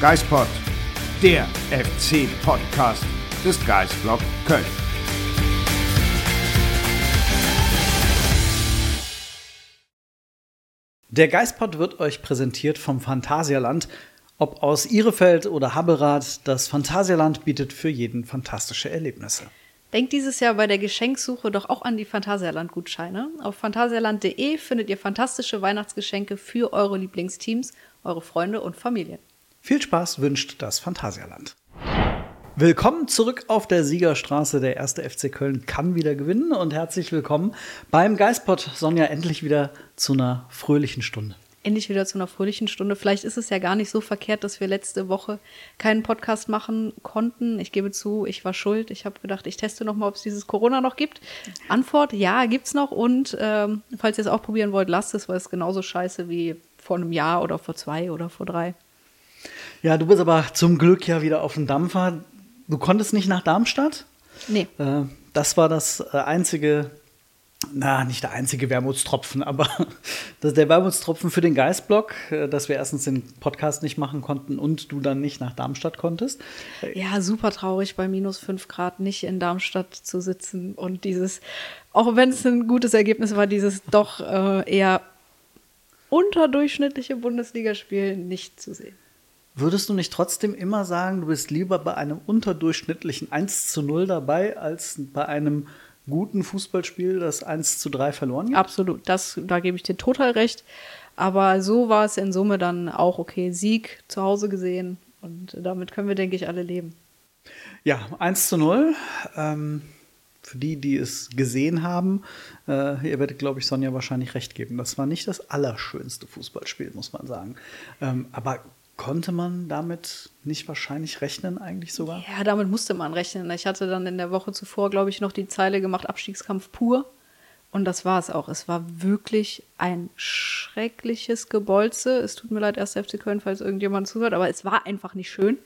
Geispod, der FC-Podcast des Geisblog Köln. Der Geistpod wird euch präsentiert vom Phantasialand. Ob aus Ihrefeld oder Habberath, das Phantasialand bietet für jeden fantastische Erlebnisse. Denkt dieses Jahr bei der Geschenksuche doch auch an die Phantasialand-Gutscheine. Auf phantasialand.de findet ihr fantastische Weihnachtsgeschenke für eure Lieblingsteams, eure Freunde und Familien. Viel Spaß wünscht das Phantasialand. Willkommen zurück auf der Siegerstraße. Der erste FC Köln kann wieder gewinnen und herzlich willkommen beim Geistpot. Sonja, endlich wieder zu einer fröhlichen Stunde. Endlich wieder zu einer fröhlichen Stunde. Vielleicht ist es ja gar nicht so verkehrt, dass wir letzte Woche keinen Podcast machen konnten. Ich gebe zu, ich war schuld. Ich habe gedacht, ich teste noch mal, ob es dieses Corona noch gibt. Antwort: Ja, gibt's noch. Und ähm, falls ihr es auch probieren wollt, lasst es, weil es genauso scheiße wie vor einem Jahr oder vor zwei oder vor drei. Ja, du bist aber zum Glück ja wieder auf dem Dampfer. Du konntest nicht nach Darmstadt? Nee. Äh, das war das äh, einzige, na, nicht der einzige Wermutstropfen, aber das der Wermutstropfen für den Geistblock, äh, dass wir erstens den Podcast nicht machen konnten und du dann nicht nach Darmstadt konntest. Ja, super traurig, bei minus fünf Grad nicht in Darmstadt zu sitzen und dieses, auch wenn es ein gutes Ergebnis war, dieses doch äh, eher unterdurchschnittliche Bundesligaspiel nicht zu sehen. Würdest du nicht trotzdem immer sagen, du bist lieber bei einem unterdurchschnittlichen 1 zu 0 dabei, als bei einem guten Fußballspiel, das 1 zu 3 verloren geht? Absolut, das, da gebe ich dir total recht. Aber so war es in Summe dann auch okay. Sieg zu Hause gesehen und damit können wir, denke ich, alle leben. Ja, 1 zu 0. Ähm, für die, die es gesehen haben, äh, ihr werdet, glaube ich, Sonja wahrscheinlich recht geben. Das war nicht das allerschönste Fußballspiel, muss man sagen. Ähm, aber Konnte man damit nicht wahrscheinlich rechnen, eigentlich sogar? Ja, damit musste man rechnen. Ich hatte dann in der Woche zuvor, glaube ich, noch die Zeile gemacht, Abstiegskampf pur. Und das war es auch. Es war wirklich ein schreckliches Gebolze. Es tut mir leid, erst FC Köln, falls irgendjemand zuhört, aber es war einfach nicht schön.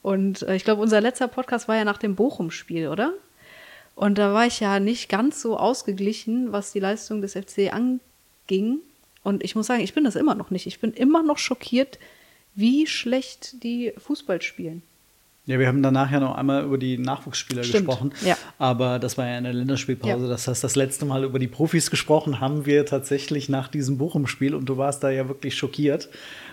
Und äh, ich glaube, unser letzter Podcast war ja nach dem Bochum-Spiel, oder? Und da war ich ja nicht ganz so ausgeglichen, was die Leistung des FC anging. Und ich muss sagen, ich bin das immer noch nicht. Ich bin immer noch schockiert, wie schlecht die Fußball spielen. Ja, wir haben danach ja noch einmal über die Nachwuchsspieler Stimmt, gesprochen. ja. Aber das war ja in der Länderspielpause. Ja. Das heißt, das letzte Mal über die Profis gesprochen haben wir tatsächlich nach diesem Bochum-Spiel. Und du warst da ja wirklich schockiert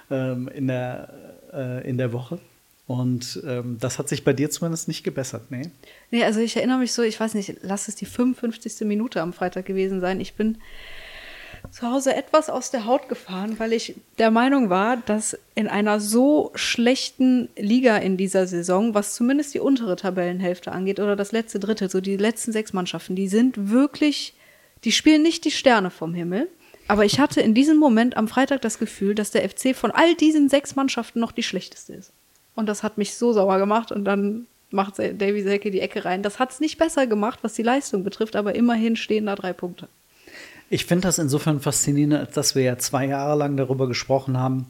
ähm, in, der, äh, in der Woche. Und ähm, das hat sich bei dir zumindest nicht gebessert, nee? Nee, also ich erinnere mich so, ich weiß nicht, lass es die 55. Minute am Freitag gewesen sein. Ich bin zu Hause etwas aus der Haut gefahren, weil ich der Meinung war, dass in einer so schlechten Liga in dieser Saison, was zumindest die untere Tabellenhälfte angeht oder das letzte Drittel, so die letzten sechs Mannschaften, die sind wirklich, die spielen nicht die Sterne vom Himmel. Aber ich hatte in diesem Moment am Freitag das Gefühl, dass der FC von all diesen sechs Mannschaften noch die schlechteste ist. Und das hat mich so sauer gemacht und dann macht Davy Selke die Ecke rein. Das hat es nicht besser gemacht, was die Leistung betrifft, aber immerhin stehen da drei Punkte. Ich finde das insofern faszinierend, als dass wir ja zwei Jahre lang darüber gesprochen haben,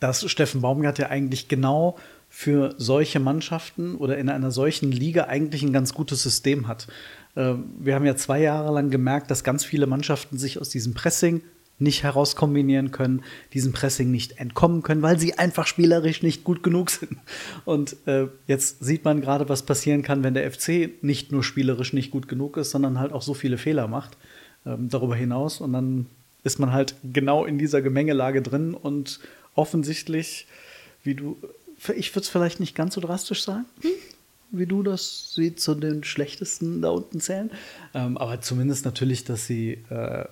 dass Steffen Baumgart ja eigentlich genau für solche Mannschaften oder in einer solchen Liga eigentlich ein ganz gutes System hat. Äh, Wir haben ja zwei Jahre lang gemerkt, dass ganz viele Mannschaften sich aus diesem Pressing nicht herauskombinieren können, diesem Pressing nicht entkommen können, weil sie einfach spielerisch nicht gut genug sind. Und äh, jetzt sieht man gerade, was passieren kann, wenn der FC nicht nur spielerisch nicht gut genug ist, sondern halt auch so viele Fehler macht ähm, darüber hinaus. Und dann ist man halt genau in dieser Gemengelage drin und offensichtlich, wie du, ich würde es vielleicht nicht ganz so drastisch sagen, wie du das sie zu den schlechtesten da unten zählen. Ähm, aber zumindest natürlich, dass sie äh,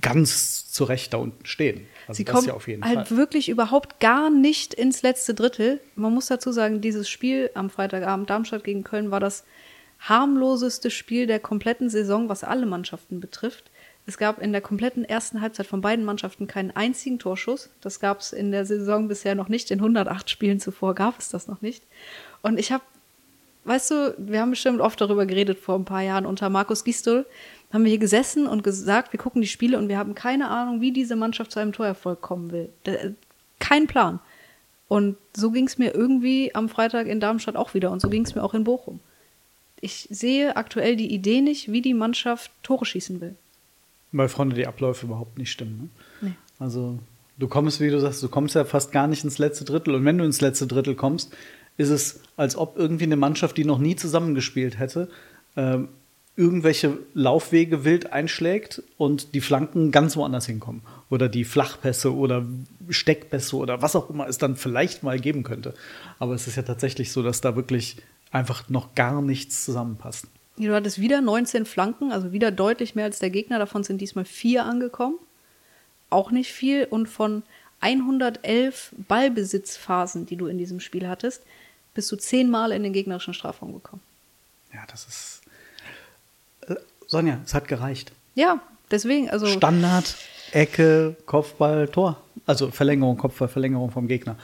ganz zu Recht da unten stehen. Also Sie kommen ja auf jeden halt Fall. wirklich überhaupt gar nicht ins letzte Drittel. Man muss dazu sagen, dieses Spiel am Freitagabend Darmstadt gegen Köln war das harmloseste Spiel der kompletten Saison, was alle Mannschaften betrifft. Es gab in der kompletten ersten Halbzeit von beiden Mannschaften keinen einzigen Torschuss. Das gab es in der Saison bisher noch nicht. In 108 Spielen zuvor gab es das noch nicht. Und ich habe, weißt du, wir haben bestimmt oft darüber geredet vor ein paar Jahren unter Markus Gistol, haben wir hier gesessen und gesagt, wir gucken die Spiele und wir haben keine Ahnung, wie diese Mannschaft zu einem Torerfolg kommen will. Da- Kein Plan. Und so ging es mir irgendwie am Freitag in Darmstadt auch wieder und so ging es mir auch in Bochum. Ich sehe aktuell die Idee nicht, wie die Mannschaft Tore schießen will. Weil Freunde die Abläufe überhaupt nicht stimmen. Ne? Nee. Also Du kommst, wie du sagst, du kommst ja fast gar nicht ins letzte Drittel. Und wenn du ins letzte Drittel kommst, ist es, als ob irgendwie eine Mannschaft, die noch nie zusammengespielt hätte, ähm, irgendwelche Laufwege wild einschlägt und die Flanken ganz woanders hinkommen. Oder die Flachpässe oder Steckpässe oder was auch immer es dann vielleicht mal geben könnte. Aber es ist ja tatsächlich so, dass da wirklich einfach noch gar nichts zusammenpasst. Du hattest wieder 19 Flanken, also wieder deutlich mehr als der Gegner. Davon sind diesmal vier angekommen. Auch nicht viel. Und von 111 Ballbesitzphasen, die du in diesem Spiel hattest, bist du zehnmal in den gegnerischen Strafraum gekommen. Ja, das ist. Äh, Sonja, es hat gereicht. Ja, deswegen, also. Standard, Ecke, Kopfball, Tor. Also Verlängerung, Kopfball, Verlängerung vom Gegner.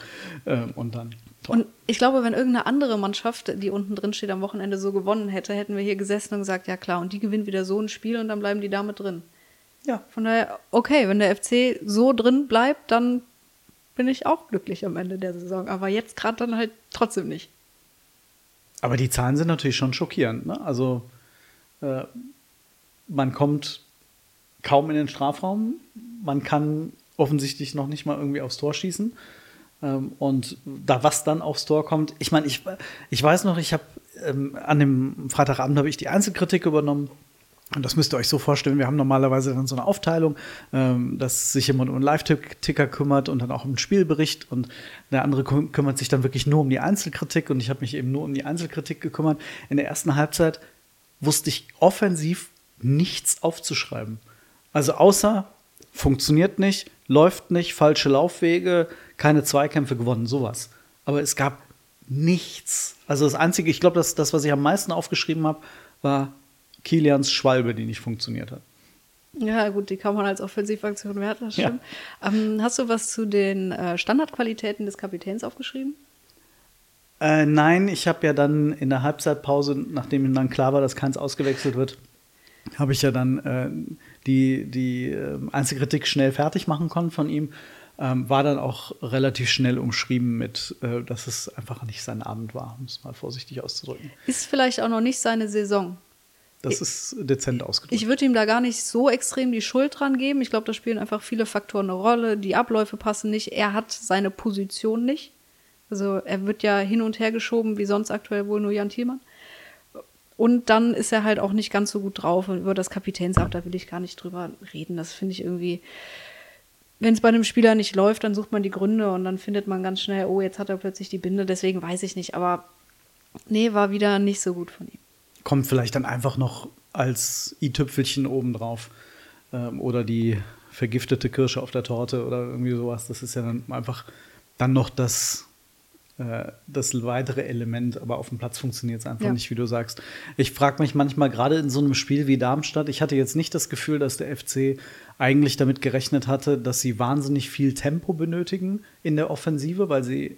Ähm, und dann. Und ich glaube, wenn irgendeine andere Mannschaft, die unten drin steht, am Wochenende so gewonnen hätte, hätten wir hier gesessen und gesagt, ja klar, und die gewinnt wieder so ein Spiel und dann bleiben die damit drin. Ja. Von daher, okay, wenn der FC so drin bleibt, dann bin ich auch glücklich am Ende der Saison. Aber jetzt gerade dann halt trotzdem nicht. Aber die Zahlen sind natürlich schon schockierend. Ne? Also äh, man kommt kaum in den Strafraum. Man kann offensichtlich noch nicht mal irgendwie aufs Tor schießen. Ähm, und da was dann aufs Tor kommt, ich meine, ich, ich weiß noch, ich habe ähm, an dem Freitagabend habe ich die Einzelkritik übernommen und das müsst ihr euch so vorstellen, wir haben normalerweise dann so eine Aufteilung, ähm, dass sich jemand um einen Live-Ticker kümmert und dann auch um einen Spielbericht und der andere küm kümmert sich dann wirklich nur um die Einzelkritik und ich habe mich eben nur um die Einzelkritik gekümmert. In der ersten Halbzeit wusste ich offensiv nichts aufzuschreiben. Also außer funktioniert nicht, läuft nicht, falsche Laufwege, keine Zweikämpfe gewonnen, sowas. Aber es gab nichts. Also das Einzige, ich glaube, das, das, was ich am meisten aufgeschrieben habe, war Kilians Schwalbe, die nicht funktioniert hat. Ja, gut, die kann man als Offensivaktion werten, das stimmt. Ja. Ähm, hast du was zu den äh, Standardqualitäten des Kapitäns aufgeschrieben? Äh, nein, ich habe ja dann in der Halbzeitpause, nachdem dann klar war, dass keins ausgewechselt wird, habe ich ja dann äh, die, die äh, Einzelkritik schnell fertig machen können von ihm. Ähm, war dann auch relativ schnell umschrieben mit, äh, dass es einfach nicht sein Abend war, um es mal vorsichtig auszudrücken. Ist vielleicht auch noch nicht seine Saison. Das ist dezent ausgedrückt. Ich würde ihm da gar nicht so extrem die Schuld dran geben. Ich glaube, da spielen einfach viele Faktoren eine Rolle. Die Abläufe passen nicht. Er hat seine Position nicht. Also er wird ja hin und her geschoben, wie sonst aktuell wohl nur Jan Thielmann. Und dann ist er halt auch nicht ganz so gut drauf. Und über das Kapitänsamt, da will ich gar nicht drüber reden. Das finde ich irgendwie. Wenn es bei einem Spieler nicht läuft, dann sucht man die Gründe und dann findet man ganz schnell, oh, jetzt hat er plötzlich die Binde, deswegen weiß ich nicht. Aber nee, war wieder nicht so gut von ihm kommt vielleicht dann einfach noch als i-Tüpfelchen obendrauf. Ähm, oder die vergiftete Kirsche auf der Torte oder irgendwie sowas. Das ist ja dann einfach dann noch das, das weitere Element, aber auf dem Platz funktioniert es einfach ja. nicht, wie du sagst. Ich frage mich manchmal, gerade in so einem Spiel wie Darmstadt, ich hatte jetzt nicht das Gefühl, dass der FC eigentlich damit gerechnet hatte, dass sie wahnsinnig viel Tempo benötigen in der Offensive, weil sie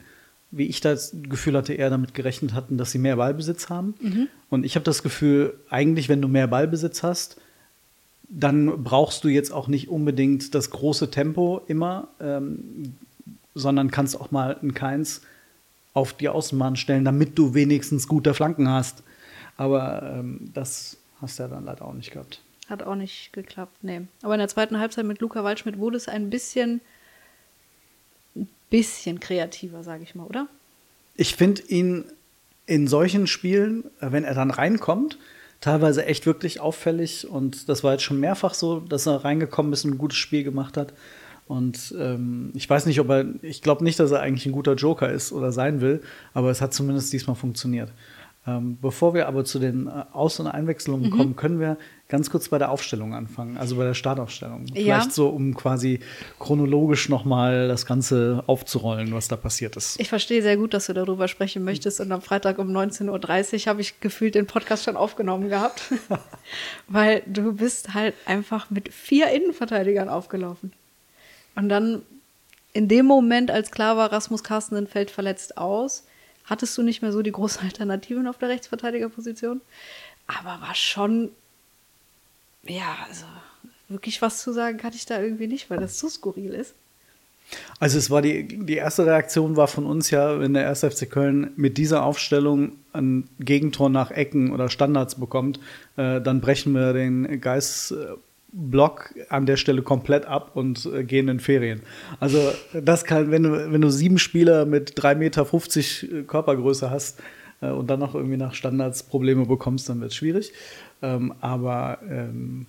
wie ich das Gefühl hatte, eher damit gerechnet hatten, dass sie mehr Ballbesitz haben. Mhm. Und ich habe das Gefühl, eigentlich, wenn du mehr Ballbesitz hast, dann brauchst du jetzt auch nicht unbedingt das große Tempo immer, ähm, sondern kannst auch mal ein Keins auf die Außenbahn stellen, damit du wenigstens gute Flanken hast. Aber ähm, das hast du ja dann leider auch nicht gehabt. Hat auch nicht geklappt, nee. Aber in der zweiten Halbzeit mit Luca Waldschmidt wurde es ein bisschen bisschen kreativer, sage ich mal, oder? Ich finde ihn in solchen Spielen, äh, wenn er dann reinkommt, teilweise echt wirklich auffällig. Und das war jetzt schon mehrfach so, dass er reingekommen ist und ein gutes Spiel gemacht hat. Und ähm, ich weiß nicht, ob er, ich glaube nicht, dass er eigentlich ein guter Joker ist oder sein will, aber es hat zumindest diesmal funktioniert. Ähm, bevor wir aber zu den äh, Aus- und Einwechslungen mhm. kommen, können wir ganz kurz bei der Aufstellung anfangen, also bei der Startaufstellung. Vielleicht ja. so, um quasi chronologisch nochmal das Ganze aufzurollen, was da passiert ist. Ich verstehe sehr gut, dass du darüber sprechen möchtest. Und am Freitag um 19.30 Uhr habe ich gefühlt den Podcast schon aufgenommen gehabt. Weil du bist halt einfach mit vier Innenverteidigern aufgelaufen. Und dann in dem Moment, als klar war, Rasmus Carsten fällt verletzt aus, hattest du nicht mehr so die großen Alternativen auf der Rechtsverteidigerposition. Aber war schon, ja, also wirklich was zu sagen kann ich da irgendwie nicht, weil das so skurril ist. Also es war die, die erste Reaktion war von uns ja, wenn der 1. FC Köln mit dieser Aufstellung ein Gegentor nach Ecken oder Standards bekommt, äh, dann brechen wir den Geist äh, Block an der Stelle komplett ab und äh, gehen in Ferien. Also das kann, wenn du, wenn du sieben Spieler mit 3,50 Meter Körpergröße hast äh, und dann noch irgendwie nach Standards Probleme bekommst, dann wird es schwierig. Ähm, aber ähm,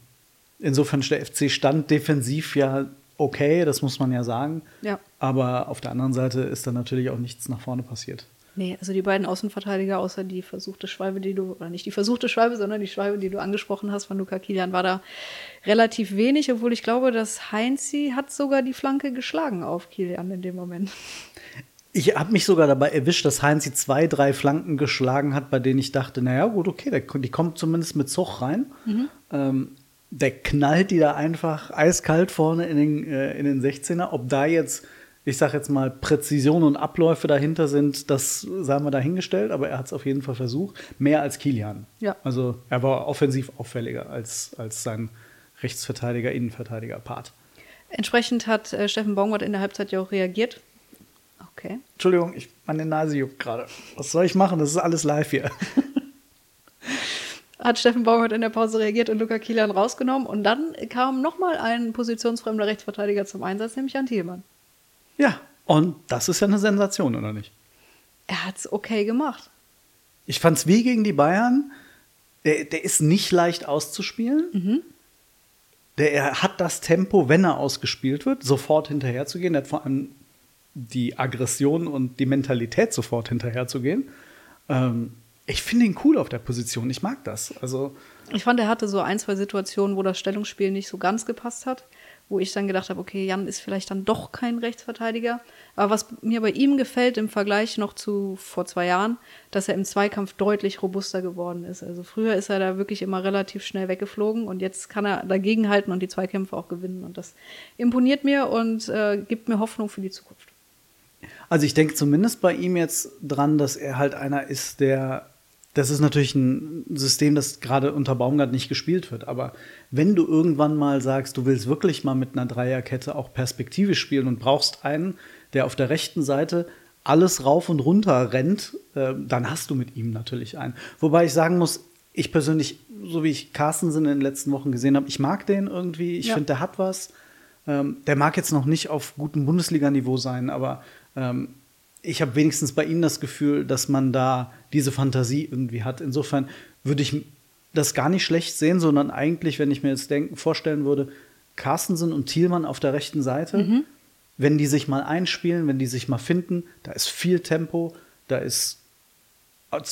insofern ist der FC Stand defensiv ja okay, das muss man ja sagen. Ja. Aber auf der anderen Seite ist dann natürlich auch nichts nach vorne passiert. Nee, also die beiden Außenverteidiger, außer die versuchte Schwalbe, die du, oder nicht die versuchte Schwalbe, sondern die Schwalbe, die du angesprochen hast von Luca Kilian, war da relativ wenig, obwohl ich glaube, dass Heinzi hat sogar die Flanke geschlagen auf Kilian in dem Moment. Ich habe mich sogar dabei erwischt, dass Heinzi zwei, drei Flanken geschlagen hat, bei denen ich dachte, naja, gut, okay, der, die kommt zumindest mit Zug rein. Mhm. Ähm, der knallt die da einfach eiskalt vorne in den, äh, in den 16er. Ob da jetzt ich sage jetzt mal, Präzision und Abläufe dahinter sind, das sagen wir dahingestellt, aber er hat es auf jeden Fall versucht. Mehr als Kilian. Ja. Also er war offensiv auffälliger als, als sein Rechtsverteidiger, Innenverteidiger-Part. Entsprechend hat äh, Steffen Baumgart in der Halbzeit ja auch reagiert. Okay. Entschuldigung, ich, meine Nase juckt gerade. Was soll ich machen? Das ist alles live hier. hat Steffen Baumgart in der Pause reagiert und Luca Kilian rausgenommen. Und dann kam nochmal ein positionsfremder Rechtsverteidiger zum Einsatz, nämlich Jan Thielmann. Ja, und das ist ja eine Sensation, oder nicht? Er hat es okay gemacht. Ich fand es wie gegen die Bayern. Der, der ist nicht leicht auszuspielen. Mhm. Der, er hat das Tempo, wenn er ausgespielt wird, sofort hinterherzugehen. Er hat vor allem die Aggression und die Mentalität, sofort hinterherzugehen. Ähm, ich finde ihn cool auf der Position. Ich mag das. Also ich fand, er hatte so ein, zwei Situationen, wo das Stellungsspiel nicht so ganz gepasst hat wo ich dann gedacht habe, okay, Jan ist vielleicht dann doch kein Rechtsverteidiger. Aber was mir bei ihm gefällt im Vergleich noch zu vor zwei Jahren, dass er im Zweikampf deutlich robuster geworden ist. Also früher ist er da wirklich immer relativ schnell weggeflogen und jetzt kann er dagegenhalten und die Zweikämpfe auch gewinnen. Und das imponiert mir und äh, gibt mir Hoffnung für die Zukunft. Also ich denke zumindest bei ihm jetzt dran, dass er halt einer ist, der das ist natürlich ein System, das gerade unter Baumgart nicht gespielt wird. Aber wenn du irgendwann mal sagst, du willst wirklich mal mit einer Dreierkette auch perspektivisch spielen und brauchst einen, der auf der rechten Seite alles rauf und runter rennt, äh, dann hast du mit ihm natürlich einen. Wobei ich sagen muss, ich persönlich, so wie ich Carstensen in den letzten Wochen gesehen habe, ich mag den irgendwie. Ich ja. finde, der hat was. Ähm, der mag jetzt noch nicht auf gutem Bundesliga-Niveau sein, aber ähm, ich habe wenigstens bei Ihnen das Gefühl, dass man da diese Fantasie irgendwie hat. Insofern würde ich das gar nicht schlecht sehen, sondern eigentlich, wenn ich mir jetzt denken, vorstellen würde, Carstensen und Thielmann auf der rechten Seite, mhm. wenn die sich mal einspielen, wenn die sich mal finden, da ist viel Tempo, da ist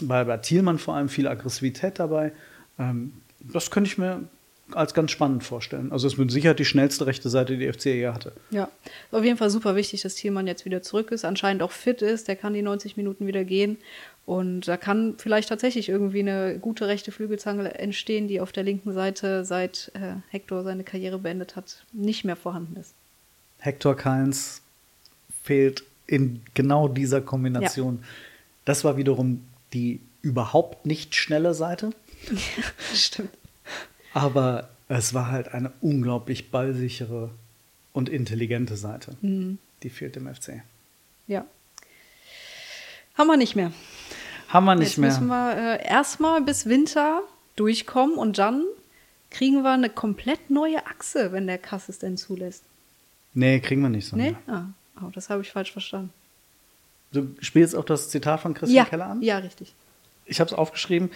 bei, bei Thielmann vor allem viel Aggressivität dabei. Ähm, das könnte ich mir als ganz spannend vorstellen. Also es ist mit Sicherheit die schnellste rechte Seite, die die FC je hatte. Ja, auf jeden Fall super wichtig, dass Thielmann jetzt wieder zurück ist, anscheinend auch fit ist, der kann die 90 Minuten wieder gehen und da kann vielleicht tatsächlich irgendwie eine gute rechte Flügelzange entstehen, die auf der linken Seite, seit äh, Hector seine Karriere beendet hat, nicht mehr vorhanden ist. Hector Keins fehlt in genau dieser Kombination. Ja. Das war wiederum die überhaupt nicht schnelle Seite. Ja, stimmt. Aber es war halt eine unglaublich ballsichere und intelligente Seite. Mhm. Die fehlt im FC. Ja. Haben wir nicht mehr. Haben wir nicht Jetzt mehr. müssen wir äh, erstmal bis Winter durchkommen und dann kriegen wir eine komplett neue Achse, wenn der Kass es denn zulässt. Nee, kriegen wir nicht so. Nee? Ah, oh, das habe ich falsch verstanden. Du spielst auch das Zitat von Christian ja. Keller an? Ja, richtig. Ich habe es aufgeschrieben.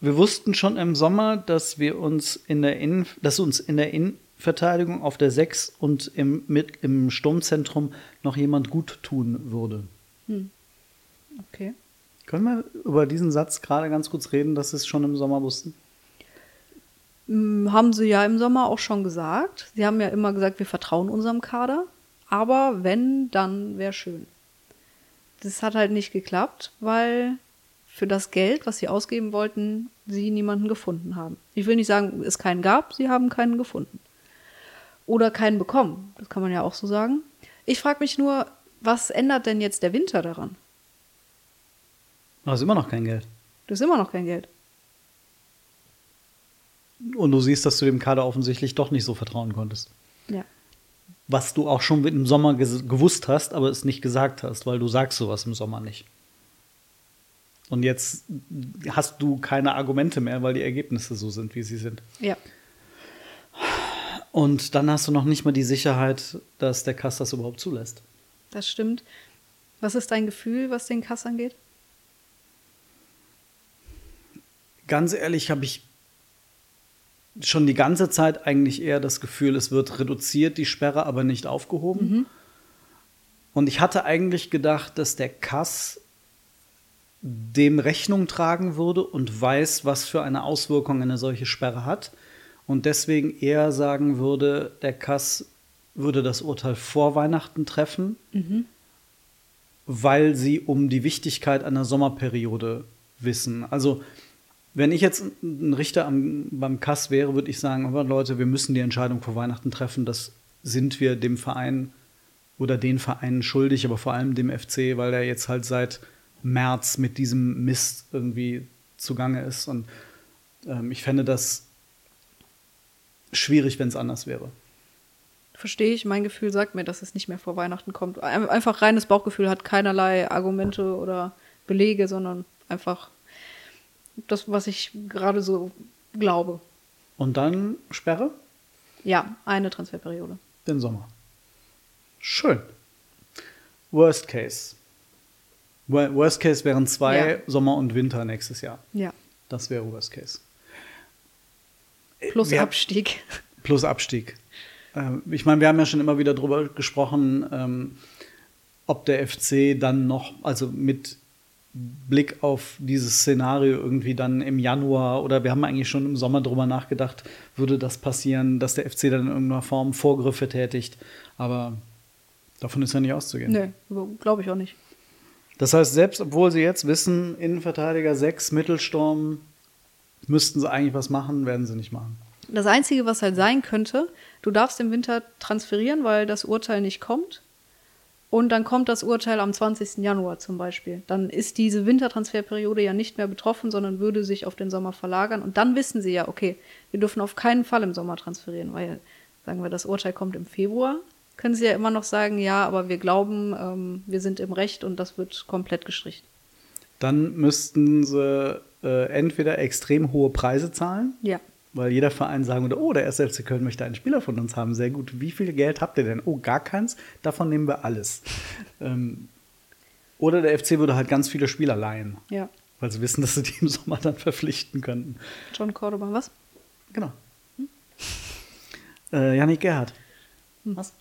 Wir wussten schon im Sommer, dass wir uns in der Innen, dass uns in der Innenverteidigung auf der 6 und im, mit, im Sturmzentrum noch jemand gut tun würde. Hm. Okay. Können wir über diesen Satz gerade ganz kurz reden, dass Sie es schon im Sommer wussten? Hm, haben sie ja im Sommer auch schon gesagt. Sie haben ja immer gesagt, wir vertrauen unserem Kader. Aber wenn, dann wäre schön. Das hat halt nicht geklappt, weil für das Geld, was sie ausgeben wollten, sie niemanden gefunden haben. Ich will nicht sagen, es keinen gab, sie haben keinen gefunden. Oder keinen bekommen. Das kann man ja auch so sagen. Ich frage mich nur, was ändert denn jetzt der Winter daran? Du hast immer noch kein Geld. Du hast immer noch kein Geld. Und du siehst, dass du dem Kader offensichtlich doch nicht so vertrauen konntest. Ja. Was du auch schon im Sommer gewusst hast, aber es nicht gesagt hast, weil du sagst sowas im Sommer nicht. Und jetzt hast du keine Argumente mehr, weil die Ergebnisse so sind, wie sie sind. Ja. Und dann hast du noch nicht mal die Sicherheit, dass der Kass das überhaupt zulässt. Das stimmt. Was ist dein Gefühl, was den Kass angeht? Ganz ehrlich habe ich schon die ganze Zeit eigentlich eher das Gefühl, es wird reduziert, die Sperre, aber nicht aufgehoben. Und ich hatte eigentlich gedacht, dass der Kass dem Rechnung tragen würde und weiß, was für eine Auswirkung eine solche Sperre hat. Und deswegen eher sagen würde, der Kass würde das Urteil vor Weihnachten treffen, weil sie um die Wichtigkeit einer Sommerperiode wissen. Also wenn ich jetzt ein Richter am, beim Kass wäre, würde ich sagen, aber Leute, wir müssen die Entscheidung vor Weihnachten treffen. Das sind wir dem Verein oder den Vereinen schuldig, aber vor allem dem FC, weil er jetzt halt seit März mit diesem Mist irgendwie zugange ist. Und ähm, ich fände das schwierig, wenn es anders wäre. Verstehe ich. Mein Gefühl sagt mir, dass es nicht mehr vor Weihnachten kommt. Ein- Einfach reines Bauchgefühl hat keinerlei Argumente oder Belege, sondern einfach das, was ich gerade so glaube. Und dann Sperre? Ja, eine Transferperiode. Den Sommer. Schön. Worst Case. Wo- Worst Case wären zwei Ja. Sommer und Winter nächstes Jahr. Ja. Das wäre Worst Case. Plus Wir- Abstieg. Plus Abstieg. Ähm, ich meine, wir haben ja schon immer wieder drüber gesprochen, ähm, ob der FC dann noch, also mit Blick auf dieses Szenario irgendwie dann im Januar oder wir haben eigentlich schon im Sommer drüber nachgedacht, würde das passieren, dass der FC dann in irgendeiner Form Vorgriffe tätigt. Aber davon ist ja nicht auszugehen. Nee, glaube ich auch nicht. Das heißt, selbst obwohl sie jetzt wissen, Innenverteidiger 6, Mittelsturm, müssten sie eigentlich was machen, werden sie nicht machen. Das Einzige, was halt sein könnte, du darfst im Winter transferieren, weil das Urteil nicht kommt. Und dann kommt das Urteil am 20. Januar zum Beispiel. Dann ist diese Wintertransferperiode ja nicht mehr betroffen, sondern würde sich auf den Sommer verlagern. Und dann wissen sie ja, okay, wir dürfen auf keinen Fall im Sommer transferieren, weil, sagen wir, das Urteil kommt im Februar. Können sie ja immer noch sagen, ja, aber wir glauben, ähm, wir sind im Recht und das wird komplett gestrichen. Dann müssten sie äh, entweder extrem hohe Preise zahlen, Ja. weil jeder Verein sagen würde, oh, der 1. FC Köln möchte einen Spieler von uns haben, sehr gut. Wie viel Geld habt ihr denn? Oh, gar keins, davon nehmen wir alles. ähm, oder der FC würde halt ganz viele Spieler leihen, Ja. weil sie wissen, dass sie die im Sommer dann verpflichten könnten. John Cordoba, was? Genau. Äh, Janik Gerhardt. Was?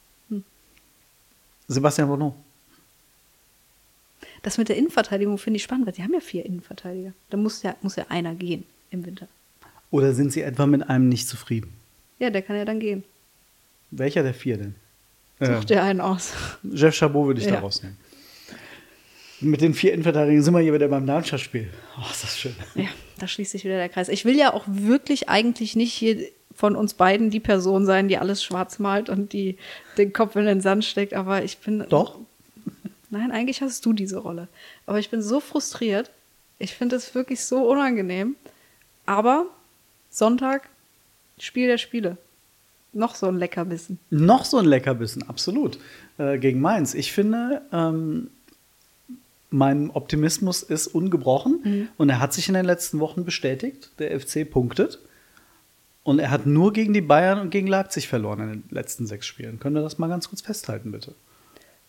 Sebastian Bonneau. Das mit der Innenverteidigung finde ich spannend, weil sie haben ja vier Innenverteidiger. Da muss ja, muss ja einer gehen im Winter. Oder sind sie etwa mit einem nicht zufrieden? Ja, der kann ja dann gehen. Welcher der vier denn? Such dir einen aus. Jeff Chabot würde ich da Ja. rausnehmen. Mit den vier Innenverteidigern sind wir hier wieder beim Darmstadt-Spiel. Oh, ist das schön. Ja, da schließt sich wieder der Kreis. Ich will ja auch wirklich eigentlich nicht hier von uns beiden die Person sein, die alles schwarz malt und die den Kopf in den Sand steckt, aber ich bin. Doch. Nein, eigentlich hast du diese Rolle. Aber ich bin so frustriert. Ich finde es wirklich so unangenehm. Aber Sonntag, Spiel der Spiele. Noch so ein Leckerbissen. Noch so ein Leckerbissen, absolut. Äh, gegen Mainz. Ich finde, ähm, mein Optimismus ist ungebrochen und er hat sich in den letzten Wochen bestätigt. Der FC punktet. Und er hat nur gegen die Bayern und gegen Leipzig verloren in den letzten sechs Spielen. Können wir das mal ganz kurz festhalten, bitte?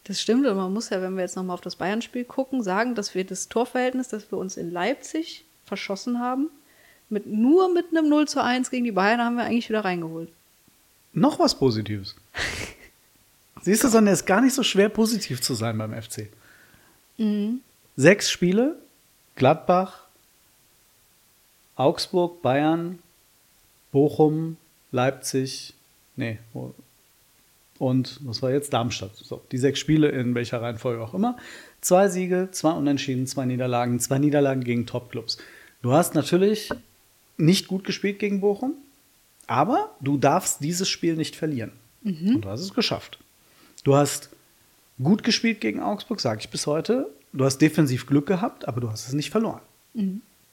Das stimmt, und man muss ja, wenn wir jetzt nochmal auf das Bayern-Spiel gucken, sagen, dass wir das Torverhältnis, das wir uns in Leipzig verschossen haben, mit, nur mit einem 0 zu 1 gegen die Bayern haben wir eigentlich wieder reingeholt. Noch was Positives. Siehst du, Sonja, ist gar nicht so schwer, positiv zu sein beim FC. Sechs Spiele, Gladbach, Augsburg, Bayern, Bochum, Leipzig, nee, und was war jetzt? Darmstadt. So, die sechs Spiele, in welcher Reihenfolge auch immer. Zwei Siege, zwei Unentschieden, zwei Niederlagen, zwei Niederlagen gegen Topclubs. Du hast natürlich nicht gut gespielt gegen Bochum, aber du darfst dieses Spiel nicht verlieren. Und du hast es geschafft. Du hast gut gespielt gegen Augsburg, sage ich bis heute. Du hast defensiv Glück gehabt, aber du hast es nicht verloren.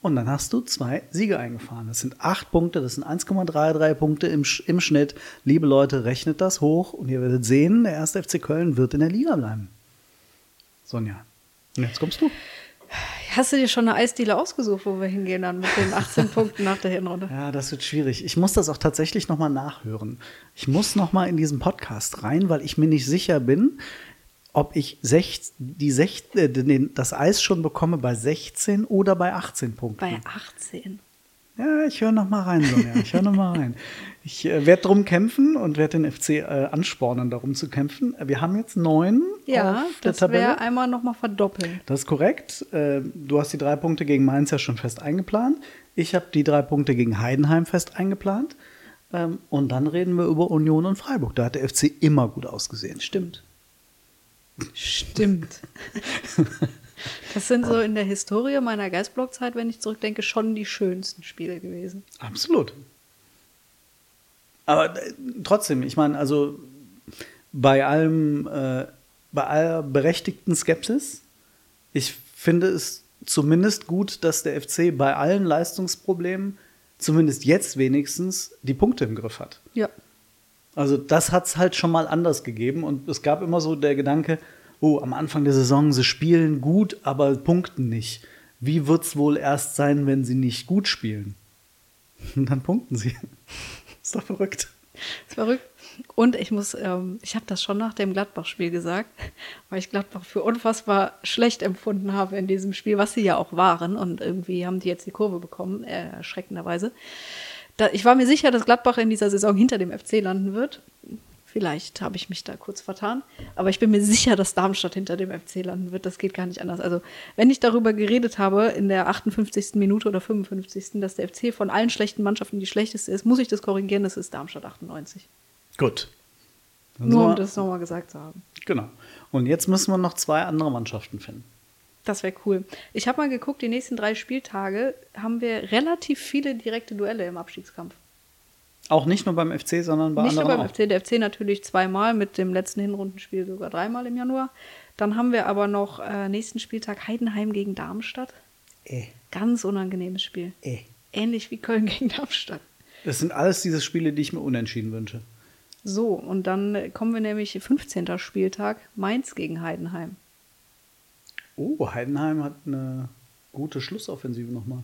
Und dann hast du zwei Siege eingefahren. Das sind acht Punkte, das sind 1,33 Punkte im, im Schnitt. Liebe Leute, rechnet das hoch und ihr werdet sehen, der erste FC Köln wird in der Liga bleiben. Sonja, und jetzt kommst du. Hast du dir schon eine Eisdiele ausgesucht, wo wir hingehen dann mit den 18 Punkten nach der Hinrunde? Ja, das wird schwierig. Ich muss das auch tatsächlich noch mal nachhören. Ich muss noch mal in diesen Podcast rein, weil ich mir nicht sicher bin, ob ich sech, die sech, äh, den, das Eis schon bekomme bei 16 oder bei 18 Punkten. Bei 18. Ja, ich höre noch mal rein, Sonja. Ich höre noch mal rein. Ich äh, werde drum kämpfen und werde den FC äh, anspornen, darum zu kämpfen. Wir haben jetzt neun Ja, auf der das Tabelle. wäre einmal noch mal verdoppeln. Das ist korrekt. Äh, Du hast die drei Punkte gegen Mainz ja schon fest eingeplant. Ich habe die drei Punkte gegen Heidenheim fest eingeplant. Ähm, Und dann reden wir über Union und Freiburg. Da hat der FC immer gut ausgesehen. Stimmt. Stimmt. Das sind so in der Historie meiner Geistblock-Zeit, wenn ich zurückdenke, schon die schönsten Spiele gewesen. Absolut. Aber äh, trotzdem, ich meine, also bei allem, äh, bei aller berechtigten Skepsis, ich finde es zumindest gut, dass der FC bei allen Leistungsproblemen, zumindest jetzt wenigstens, die Punkte im Griff hat. Ja. Also das hat es halt schon mal anders gegeben und es gab immer so der Gedanke, oh, am Anfang der Saison, sie spielen gut, aber punkten nicht. Wie wird es wohl erst sein, wenn sie nicht gut spielen? Und dann punkten sie. Ist doch verrückt. ist verrückt. Und ich muss, ähm, ich habe das schon nach dem Gladbach-Spiel gesagt, weil ich Gladbach für unfassbar schlecht empfunden habe in diesem Spiel, was sie ja auch waren. Und irgendwie haben die jetzt die Kurve bekommen, äh, erschreckenderweise. Da, ich war mir sicher, dass Gladbach in dieser Saison hinter dem FC landen wird. Vielleicht habe ich mich da kurz vertan. Aber ich bin mir sicher, dass Darmstadt hinter dem FC landen wird. Das geht gar nicht anders. Also, wenn ich darüber geredet habe, in der 58. Minute oder 55., dass der FC von allen schlechten Mannschaften die schlechteste ist, muss ich das korrigieren. Das ist Darmstadt 98. Gut. Dann Nur um das nochmal gesagt zu haben. Genau. Und jetzt müssen wir noch zwei andere Mannschaften finden. Das wäre cool. Ich habe mal geguckt, die nächsten drei Spieltage haben wir relativ viele direkte Duelle im Abstiegskampf. Auch nicht nur beim FC, sondern bei Nicht nur anderen beim auch. FC, der FC natürlich zweimal, mit dem letzten Hinrundenspiel sogar dreimal im Januar. Dann haben wir aber noch äh, nächsten Spieltag Heidenheim gegen Darmstadt. Äh, Ganz unangenehmes Spiel. äh. Ähnlich wie Köln gegen Darmstadt. Das sind alles diese Spiele, die ich mir unentschieden wünsche. So, und dann kommen wir nämlich 15. Spieltag, Mainz gegen Heidenheim. Oh, Heidenheim hat eine gute Schlussoffensive nochmal.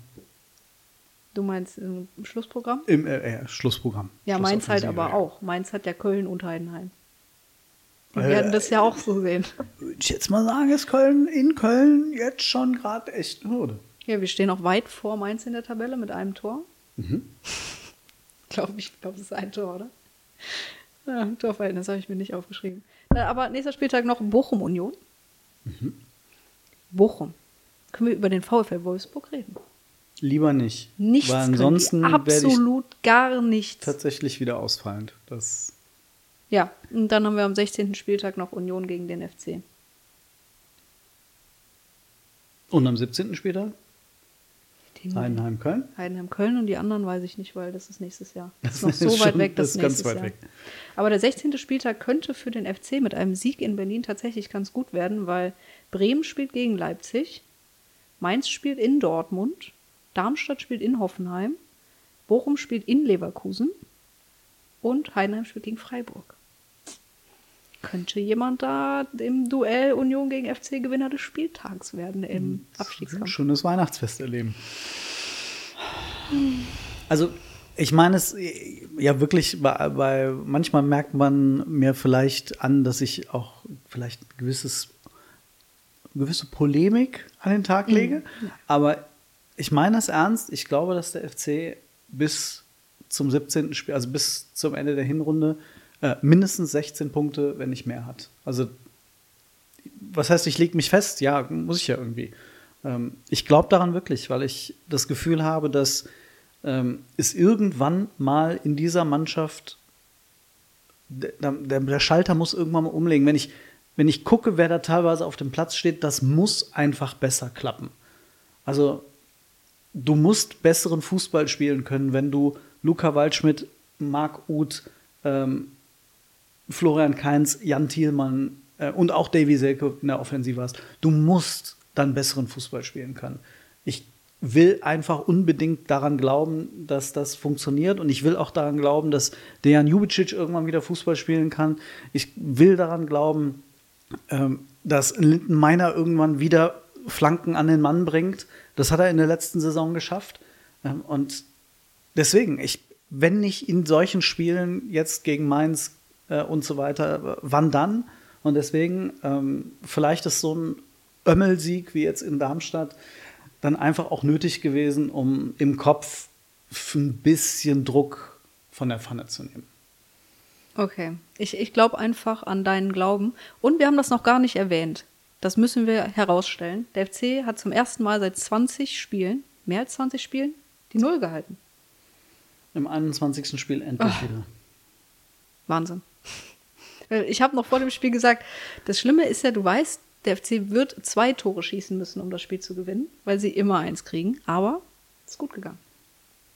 Du meinst im Schlussprogramm? Im äh, äh, Schlussprogramm. Ja, Mainz halt aber ja. auch. Mainz hat ja Köln und Heidenheim. Die Äh, werden das ja auch so sehen. Würde ich jetzt mal sagen, ist Köln in Köln jetzt schon gerade echt eine Hürde. Ja, wir stehen auch weit vor Mainz in der Tabelle mit einem Tor. Mhm. glaube ich, glaube, es ist ein Tor, oder? Ja, Torverhältnis habe ich mir nicht aufgeschrieben. Äh, Aber nächster Spieltag noch Bochum-Union. Mhm. Bochum. Können wir über den VfL Wolfsburg reden? Lieber nicht. Nichts Weil ansonsten Absolut gar nichts. tatsächlich wieder ausfallend. Das Ja, und dann haben wir am 16. Spieltag noch Union gegen den FC. und am 17. Spieltag Den Heidenheim Köln. Heidenheim Köln und die anderen weiß ich nicht, weil das ist nächstes Jahr. Das Das ist noch so weit schon- weg, das das ist ganz weit Jahr. weg. Aber der 16. Spieltag könnte für den FC mit einem Sieg in Berlin tatsächlich ganz gut werden, weil Bremen spielt gegen Leipzig, Mainz spielt in Dortmund, Darmstadt spielt in Hoffenheim, Bochum spielt in Leverkusen und Heidenheim spielt gegen Freiburg. Könnte jemand da im Duell Union gegen FC Gewinner des Spieltags werden im Ein Abstiegskampf? schönes Weihnachtsfest erleben. Also, ich meine es äh, ja wirklich, bei, manchmal merkt man mir vielleicht an, dass ich auch vielleicht ein gewisses, gewisse Polemik an den Tag lege. Aber ich meine es ernst. Ich glaube, dass der FC bis zum 17. Spiel, also bis zum Ende der Hinrunde, äh, mindestens 16 Punkte, wenn nicht mehr hat. Also was heißt, ich lege mich fest? Ja, muss ich ja irgendwie. Ähm, ich glaube daran wirklich, weil ich das Gefühl habe, dass ähm, es irgendwann mal in dieser Mannschaft, der, der, der Schalter muss irgendwann mal umlegen. Wenn ich, wenn ich gucke, wer da teilweise auf dem Platz steht, das muss einfach besser klappen. Also du musst besseren Fußball spielen können, wenn du Luca Waldschmidt, Marc Uth, ähm, Florian Kainz, Jan Thielmann äh, und auch Davy Selke in der Offensive hast. Du musst dann besseren Fußball spielen können. Ich will einfach unbedingt daran glauben, dass das funktioniert und ich will auch daran glauben, dass Dejan Jubicic irgendwann wieder Fußball spielen kann. Ich will daran glauben, dass Linden Meiner irgendwann wieder Flanken an den Mann bringt. Das hat er in der letzten Saison geschafft. Ähm, und deswegen, ich, wenn nicht in solchen Spielen jetzt gegen Mainz äh, und so weiter, wann dann? Und deswegen, ähm, vielleicht ist so ein Ömmelsieg wie jetzt in Darmstadt dann einfach auch nötig gewesen, um im Kopf ein bisschen Druck von der Pfanne zu nehmen. Okay, ich, ich glaube einfach an deinen Glauben. Und wir haben das noch gar nicht erwähnt. Das müssen wir herausstellen. Der FC hat zum ersten Mal seit 20 Spielen, mehr als 20 Spielen, die Null gehalten. Im 21. Spiel endlich Ach. wieder. Wahnsinn. Ich habe noch vor dem Spiel gesagt, das Schlimme ist ja, du weißt, der FC wird zwei Tore schießen müssen, um das Spiel zu gewinnen, weil sie immer eins kriegen. Aber es ist gut gegangen.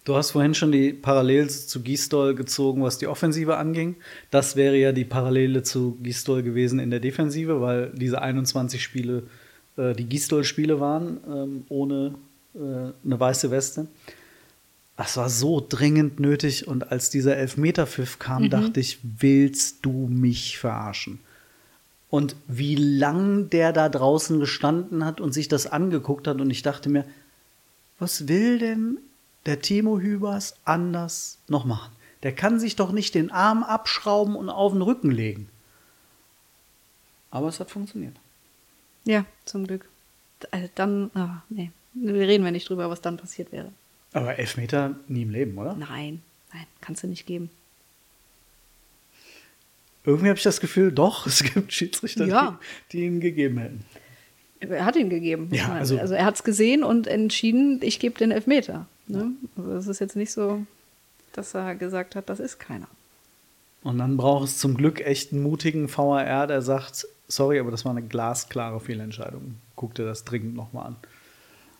Du hast vorhin schon die Parallele zu Gisdol gezogen, was die Offensive anging. Das wäre ja die Parallele zu Gisdol gewesen in der Defensive, weil diese 21 Spiele äh, die Gisdol-Spiele waren, ähm, ohne äh, eine weiße Weste. Das war so dringend nötig und als dieser Elfmeterpfiff kam, mhm. dachte ich, willst du mich verarschen? Und wie lang der da draußen gestanden hat und sich das angeguckt hat und ich dachte mir, was will denn der Timo Hübers anders noch machen. Der kann sich doch nicht den Arm abschrauben und auf den Rücken legen. Aber es hat funktioniert. Ja, zum Glück. Also dann, oh, nee, wir reden wir nicht drüber, was dann passiert wäre. Aber Elfmeter nie im Leben, oder? Nein, nein, kannst du nicht geben. Irgendwie habe ich das Gefühl, doch, es gibt Schiedsrichter, ja. die, die ihn gegeben hätten. Er hat ihn gegeben. Ja, also, also er hat es gesehen und entschieden, ich gebe den Elfmeter. Ne? Also es ist jetzt nicht so, dass er gesagt hat, das ist keiner. Und dann braucht es zum Glück echt einen mutigen VAR, der sagt, sorry, aber das war eine glasklare Fehlentscheidung. Guck dir das dringend nochmal an.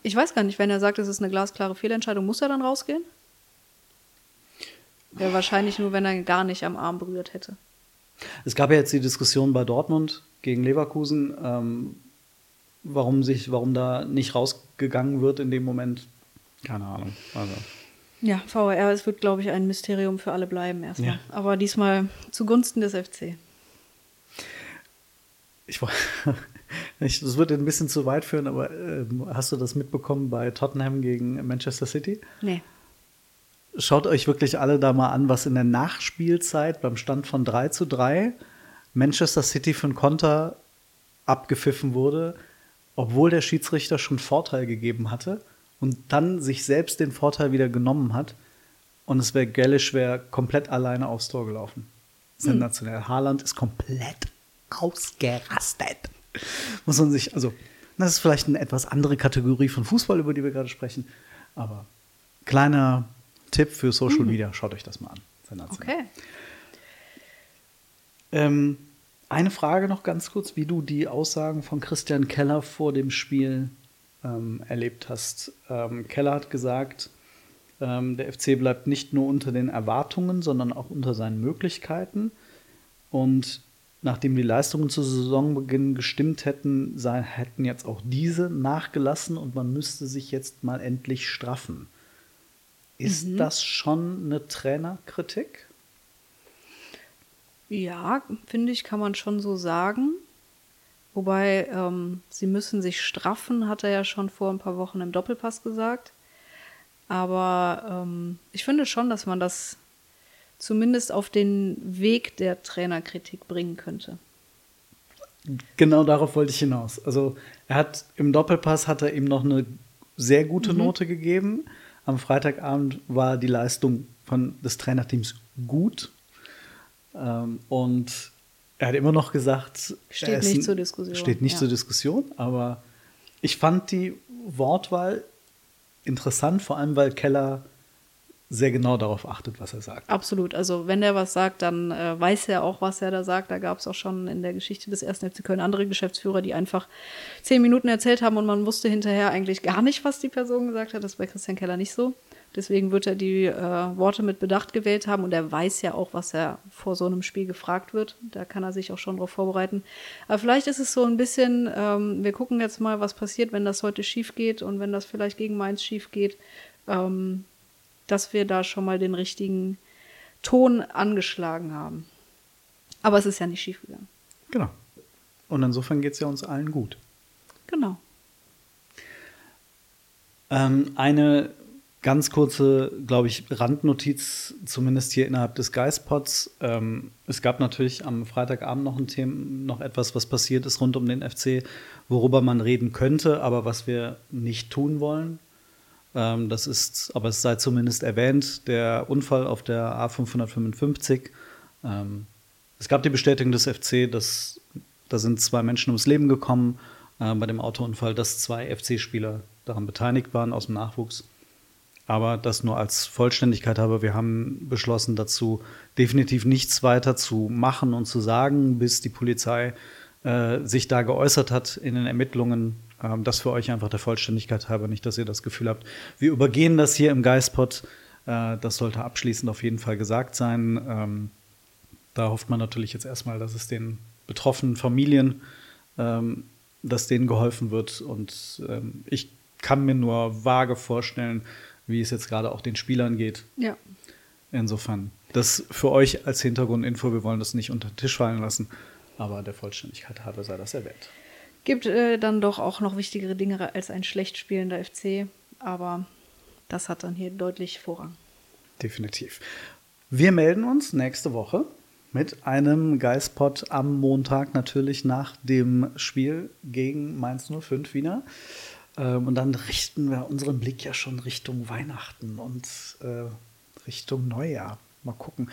Ich weiß gar nicht, wenn er sagt, es ist eine glasklare Fehlentscheidung, muss er dann rausgehen? Wäre wahrscheinlich nur, wenn er gar nicht am Arm berührt hätte. Es gab ja jetzt die Diskussion bei Dortmund gegen Leverkusen, ähm, warum sich, warum da nicht rausgegangen wird in dem Moment. Keine Ahnung. Also. Ja, VR, es wird, glaube ich, ein Mysterium für alle bleiben erstmal. Ja. Aber diesmal zugunsten des FC. Ich, ich, das wird ein bisschen zu weit führen, aber äh, hast du das mitbekommen bei Tottenham gegen Manchester City? Nee. Schaut euch wirklich alle da mal an, was in der Nachspielzeit beim Stand von 3 zu 3 Manchester City für einen Konter abgepfiffen wurde, obwohl der Schiedsrichter schon Vorteil gegeben hatte und dann sich selbst den Vorteil wieder genommen hat. Und es wäre Gellisch wäre komplett alleine aufs Tor gelaufen. Sensationell. Mhm. Haaland ist komplett ausgerastet. Muss man sich, also, das ist vielleicht eine etwas andere Kategorie von Fußball, über die wir gerade sprechen. Aber kleiner Tipp für Social mhm. Media, schaut euch das mal an. Sensationell. Okay. Ähm, eine Frage noch ganz kurz, wie du die Aussagen von Christian Keller vor dem Spiel ähm, erlebt hast. Ähm, Keller hat gesagt, ähm, der FC bleibt nicht nur unter den Erwartungen, sondern auch unter seinen Möglichkeiten. Und nachdem die Leistungen zu Saisonbeginn gestimmt hätten, sei, hätten jetzt auch diese nachgelassen und man müsste sich jetzt mal endlich straffen. Ist mhm. das schon eine Trainerkritik? Ja, finde ich, kann man schon so sagen. Wobei, ähm, sie müssen sich straffen, hat er ja schon vor ein paar Wochen im Doppelpass gesagt. Aber ähm, ich finde schon, dass man das zumindest auf den Weg der Trainerkritik bringen könnte. Genau darauf wollte ich hinaus. Also er hat im Doppelpass hat er ihm noch eine sehr gute mhm. Note gegeben. Am Freitagabend war die Leistung von des Trainerteams gut. Ähm, und er hat immer noch gesagt, steht nicht zur Diskussion. Steht nicht ja. zur Diskussion, aber ich fand die Wortwahl interessant, vor allem weil Keller sehr genau darauf achtet, was er sagt. Absolut. Also wenn er was sagt, dann äh, weiß er auch, was er da sagt. Da gab es auch schon in der Geschichte des ersten FC Köln andere Geschäftsführer, die einfach zehn Minuten erzählt haben und man wusste hinterher eigentlich gar nicht, was die Person gesagt hat. Das ist bei Christian Keller nicht so. Deswegen wird er die äh, Worte mit Bedacht gewählt haben und er weiß ja auch, was er vor so einem Spiel gefragt wird. Da kann er sich auch schon darauf vorbereiten. Aber vielleicht ist es so ein bisschen, ähm, wir gucken jetzt mal, was passiert, wenn das heute schief geht und wenn das vielleicht gegen Mainz schief geht, ähm, dass wir da schon mal den richtigen Ton angeschlagen haben. Aber es ist ja nicht schief gegangen. Genau. Und insofern geht es ja uns allen gut. Genau. Ähm, eine ganz kurze, glaube ich, Randnotiz, zumindest hier innerhalb des Geistpods. Ähm, es gab natürlich am Freitagabend noch ein Thema, noch etwas, was passiert ist rund um den FC, worüber man reden könnte, aber was wir nicht tun wollen. Ähm, das ist, aber es sei zumindest erwähnt, der Unfall auf der A555. Ähm, es gab die Bestätigung des FC, dass da sind zwei Menschen ums Leben gekommen äh, bei dem Autounfall, dass zwei FC-Spieler daran beteiligt waren aus dem Nachwuchs. Aber das nur als Vollständigkeit habe, wir haben beschlossen dazu definitiv nichts weiter zu machen und zu sagen, bis die Polizei äh, sich da geäußert hat in den Ermittlungen. Ähm, das für euch einfach der Vollständigkeit halber, nicht, dass ihr das Gefühl habt, wir übergehen das hier im Geistpot. Äh, das sollte abschließend auf jeden Fall gesagt sein. Ähm, da hofft man natürlich jetzt erstmal, dass es den betroffenen Familien, ähm, dass denen geholfen wird. Und ähm, ich kann mir nur vage vorstellen, wie es jetzt gerade auch den Spielern geht. Ja. Insofern, das für euch als Hintergrundinfo, wir wollen das nicht unter den Tisch fallen lassen, aber der Vollständigkeit halber sei das erwähnt. Gibt äh, dann doch auch noch wichtigere Dinge als ein schlecht spielender FC, aber das hat dann hier deutlich Vorrang. Definitiv. Wir melden uns nächste Woche mit einem Geistpot am Montag natürlich nach dem Spiel gegen Mainz 05 wieder. Ähm, und dann richten wir unseren Blick ja schon Richtung Weihnachten und äh, Richtung Neujahr. Mal gucken.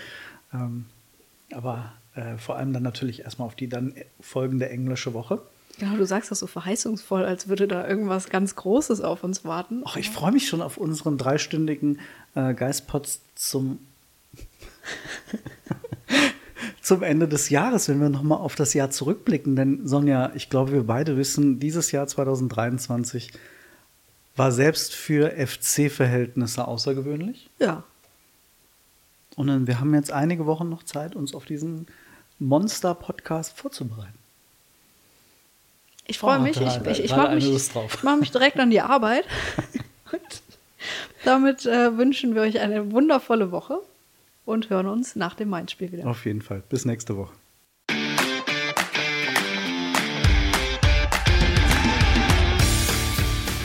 Ähm, aber äh, vor allem dann natürlich erstmal auf die dann folgende englische Woche. Genau, du sagst das so verheißungsvoll, als würde da irgendwas ganz Großes auf uns warten. Ach, ich freue mich schon auf unseren dreistündigen äh, Geistpots zum zum Ende des Jahres, wenn wir nochmal auf das Jahr zurückblicken. Denn Sonja, ich glaube, wir beide wissen, dieses Jahr 2023 war selbst für FC-Verhältnisse außergewöhnlich. Ja. Und dann, wir haben jetzt einige Wochen noch Zeit, uns auf diesen Monster-Podcast vorzubereiten. Ich freue Oh, mich. Ich, ich, ich mache mich, mach mich direkt an die Arbeit. Damit äh, wünschen wir euch eine wundervolle Woche und hören uns nach dem Mainz-Spiel wieder. Auf jeden Fall. Bis nächste Woche.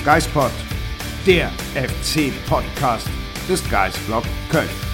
Geispod, der FC-Podcast des Geistblog Köln.